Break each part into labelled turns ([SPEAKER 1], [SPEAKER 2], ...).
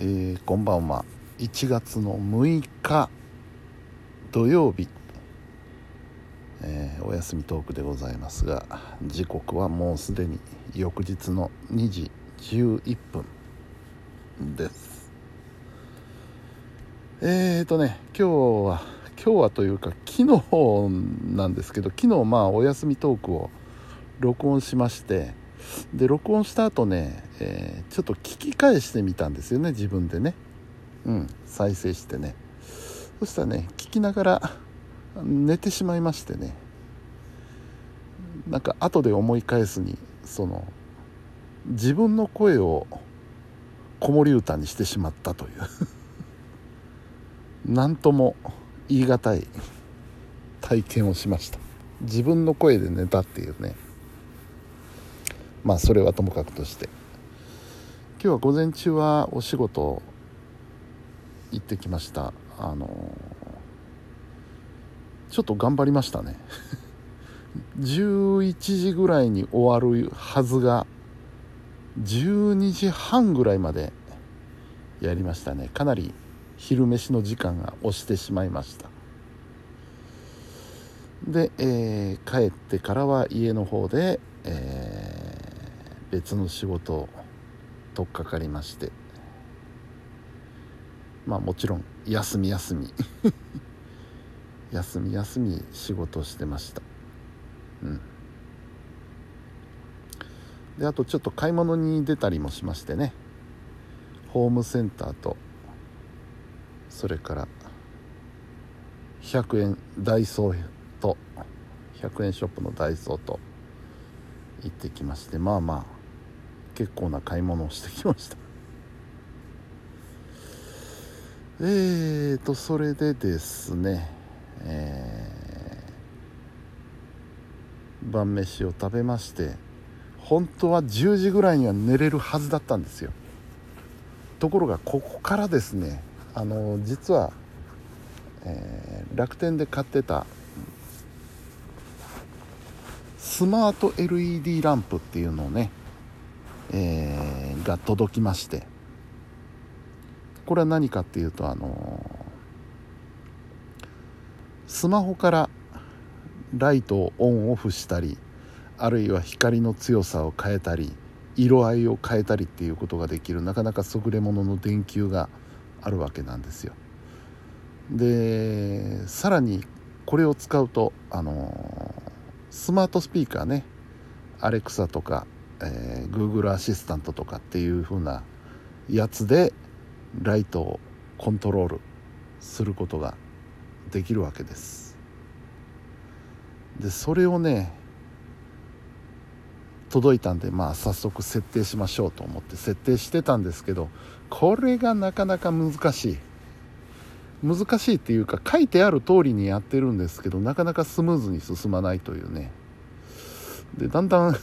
[SPEAKER 1] えーこんばんは。1月の6日土曜日、えーお休みトークでございますが時刻はもうすでに翌日の2時11分です。えーとね今日は今日はというか昨日なんですけど昨日まあお休みトークを録音しましてで録音した後ね、えーちょっと聞き返してみたんですよね自分でね。うん再生してね。そしたらね聞きながら寝てしまいましてね。なんか後で思い返すにその自分の声を子守歌にしてしまったという。なんとも言い難い体験をしました。自分の声で寝たっていうね。まあそれはともかくとして。今日は午前中はお仕事行ってきました。あのちょっと頑張りましたね。11時ぐらいに終わるはずが12時半ぐらいまでやりましたね。かなり昼飯の時間が押してしまいました。で、えー帰ってからは家の方で、えー別の仕事を取っかかりまして。まあもちろん休み休み。休み休み仕事をしてました。うん。であとちょっと買い物に出たりもしましてね。ホームセンターとそれから100円ダイソーと100円ショップのダイソーと行ってきまして。まあまあ結構な買い物をしてきました。えーとそれでですねえー晩飯を食べまして本当は10時ぐらいには寝れるはずだったんですよ。ところがここからですねあの実は、えー楽天で買ってたスマート LED ランプっていうのをね、えーが届きまして。これは何かっていうとあのスマホからライトをオンオフしたりあるいは光の強さを変えたり色合いを変えたりっていうことができるなかなか優れものの電球があるわけなんですよ。でさらにこれを使うとあのスマートスピーカーねアレクサとか、えー Google アシスタントとかっていう風なやつでライトをコントロールすることができるわけです。でそれをね届いたんでまあ早速設定しましょうと思って設定してたんですけどこれがなかなか難しい。難しいっていうか書いてある通りにやってるんですけどなかなかスムーズに進まないというね。でだんだん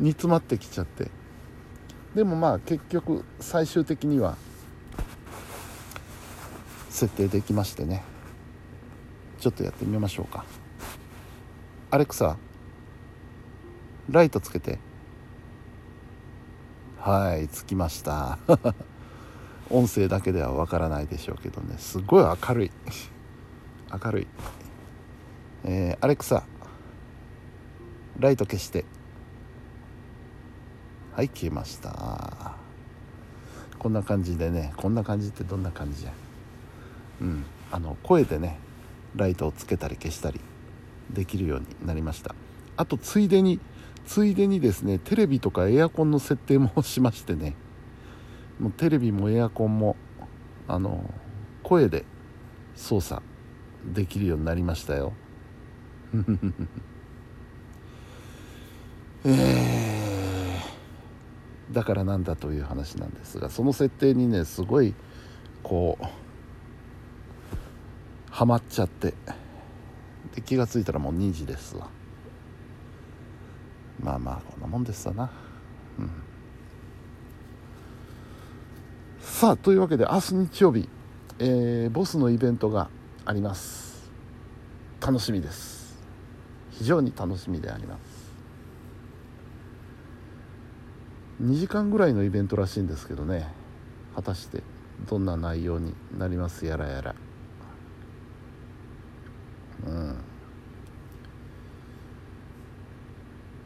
[SPEAKER 1] 煮詰まってきちゃって。でもまあ結局最終的には設定できましてね。ちょっとやってみましょうか。アレクサライトつけて。はいつきました。音声だけではわからないでしょうけどね。すごい明るい。明るい。えーアレクサライト消して。はい消えました。こんな感じでねこんな感じってどんな感じや。うんあの声でねライトをつけたり消したりできるようになりました。あとついでについでにですねテレビとかエアコンの設定もしましてねもうテレビもエアコンもあの声で操作できるようになりましたよ。えー。だからなんだという話なんですがその設定にねすごいこうハマっちゃって。で気が付いたらもう2時ですわ。まあまあこんなもんですわな。うん。さあというわけで明日日曜日、えーボスのイベントがあります。楽しみです。非常に楽しみであります。2時間ぐらいのイベントらしいんですけどね。果たしてどんな内容になります？やらやら。うん。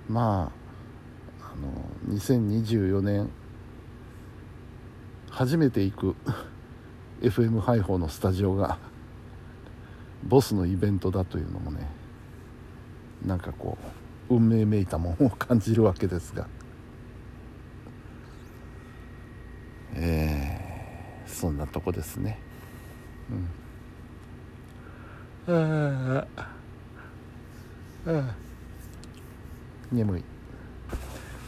[SPEAKER 1] まああの2024年初めて行く FM ハイホーのスタジオがボスのイベントだというのもねなんかこう運命めいたものを感じるわけですがえー、そんなとこですね。うん。ああ眠い。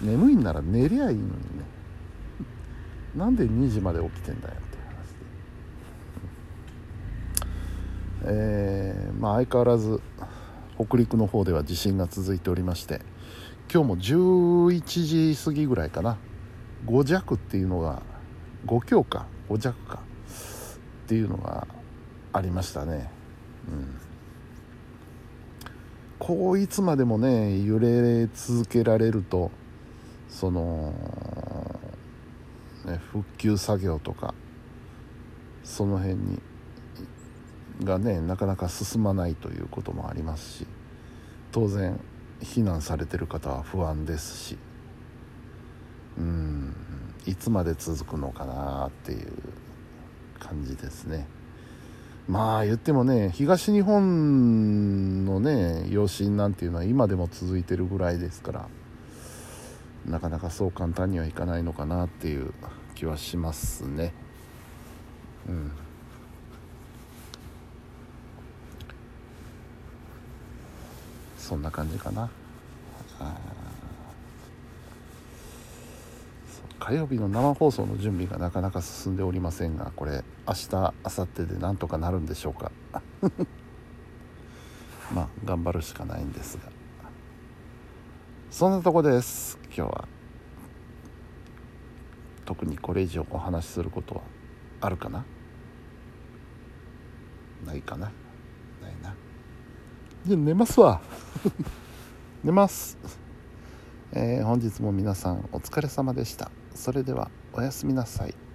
[SPEAKER 1] 眠いんなら寝りゃいいのにね。なんで2時まで起きてんだよっていう話で、えー、まあ相変わらず北陸の方では地震が続いておりまして今日も11時過ぎぐらいかな。5弱っていうのが5強か。5弱か。っていうのがありましたね。うん。こういつまでもね揺れ続けられるとその、ね、復旧作業とかその辺にがねなかなか進まないということもありますし当然避難されてる方は不安ですし。うん。いつまで続くのかなっていう感じですね。まあ言ってもね東日本のね余震なんていうのは今でも続いてるぐらいですからなかなかそう簡単にはいかないのかなっていう気はしますね。うん。そんな感じかな。火曜日の生放送の準備がなかなか進んでおりませんがこれ明日明後日でなんとかなるんでしょうか？まあ頑張るしかないんですが。そんなとこです。今日は。特にこれ以上お話しすることはあるかな？ないかな？ないな。じゃあ寝ますわ。寝ます、えー、本日も皆さんお疲れ様でした。それではおやすみなさい。